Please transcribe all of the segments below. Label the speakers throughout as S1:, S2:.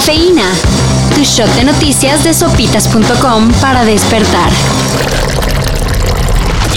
S1: Cafeína. Tu shot de noticias de sopitas.com para despertar.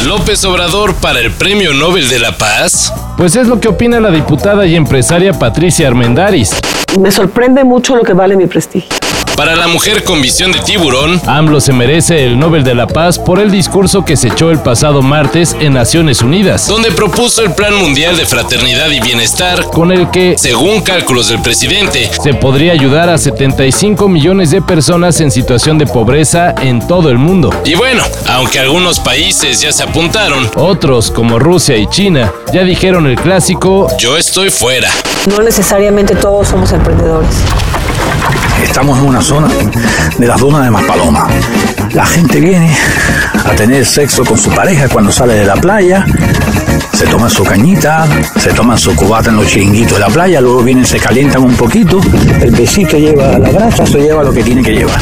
S2: López Obrador para el Premio Nobel de la Paz.
S3: Pues es lo que opina la diputada y empresaria Patricia Armendaris.
S4: Me sorprende mucho lo que vale mi prestigio.
S2: Para la mujer con visión de tiburón,
S3: AMLO se merece el Nobel de la Paz por el discurso que se echó el pasado martes en Naciones Unidas,
S2: donde propuso el Plan Mundial de Fraternidad y Bienestar,
S3: con el que,
S2: según cálculos del presidente,
S3: se podría ayudar a 75 millones de personas en situación de pobreza en todo el mundo.
S2: Y bueno, aunque algunos países ya se apuntaron,
S3: otros como Rusia y China ya dijeron el clásico,
S2: yo estoy fuera.
S4: No necesariamente todos somos emprendedores.
S5: Estamos en una zona de las dunas de Maspaloma. La gente viene a tener sexo con su pareja cuando sale de la playa, se toman su cañita, se toman su cubata en los chiringuitos de la playa, luego vienen, se calientan un poquito, el besito lleva la brasa, se lleva lo que tiene que llevar.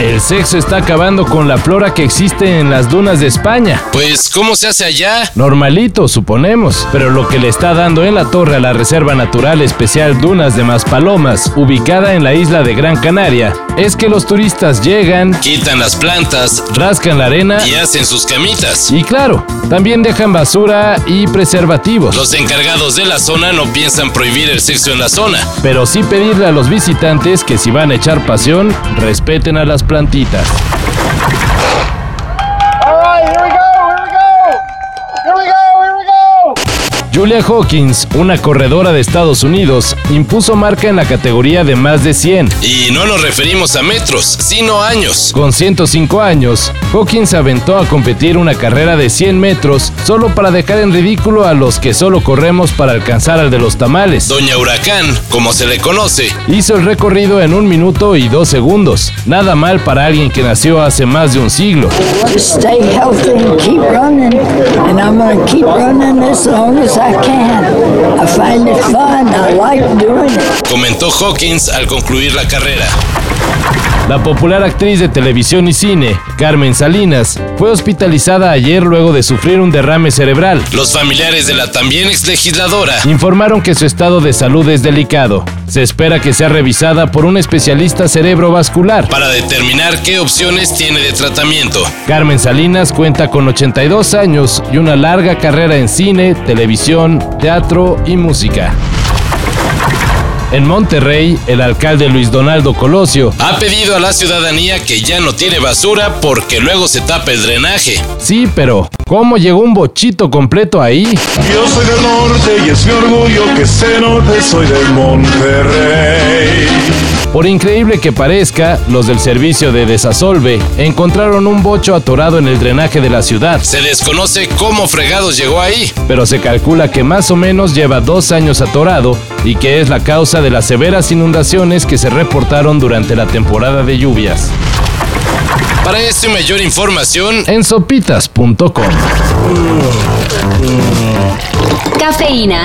S3: El sexo está acabando con la flora que existe en las dunas de España.
S2: Pues, ¿cómo se hace allá?
S3: Normalito, suponemos. Pero lo que le está dando en la torre a la Reserva Natural Especial Dunas de Maspalomas, ubicada en la isla de Gran Canaria, es que los turistas llegan,
S2: quitan las plantas,
S3: rascan la arena
S2: y hacen sus camitas.
S3: Y claro, también dejan basura y preservativos.
S2: Los encargados de la zona no piensan prohibir el sexo en la zona,
S3: pero sí pedirle a los visitantes que si van a echar pasión, respeten a las plantitas. Julia Hawkins, una corredora de Estados Unidos, impuso marca en la categoría de más de 100.
S2: Y no nos referimos a metros, sino años.
S3: Con 105 años, Hawkins aventó a competir una carrera de 100 metros solo para dejar en ridículo a los que solo corremos para alcanzar al de los tamales.
S2: Doña Huracán, como se le conoce,
S3: hizo el recorrido en un minuto y dos segundos. Nada mal para alguien que nació hace más de un siglo.
S2: Comentó Hawkins al concluir la carrera.
S3: La popular actriz de televisión y cine, Carmen Salinas, fue hospitalizada ayer luego de sufrir un derrame cerebral.
S2: Los familiares de la también ex legisladora
S3: informaron que su estado de salud es delicado. Se espera que sea revisada por un especialista cerebrovascular
S2: para determinar qué opciones tiene de tratamiento.
S3: Carmen Salinas cuenta con 82 años y una larga carrera en cine, televisión, teatro y música. En Monterrey, el alcalde Luis Donaldo Colosio
S2: ha pedido a la ciudadanía que ya no tiene basura porque luego se tapa el drenaje.
S3: Sí, pero ¿cómo llegó un bochito completo ahí?
S6: Yo soy del norte y es mi orgullo que se note, soy de Monterrey.
S3: Por increíble que parezca, los del servicio de desasolve encontraron un bocho atorado en el drenaje de la ciudad.
S2: Se desconoce cómo fregados llegó ahí,
S3: pero se calcula que más o menos lleva dos años atorado y que es la causa de las severas inundaciones que se reportaron durante la temporada de lluvias.
S2: Para esto y mayor información
S3: en sopitas.com.
S1: Cafeína.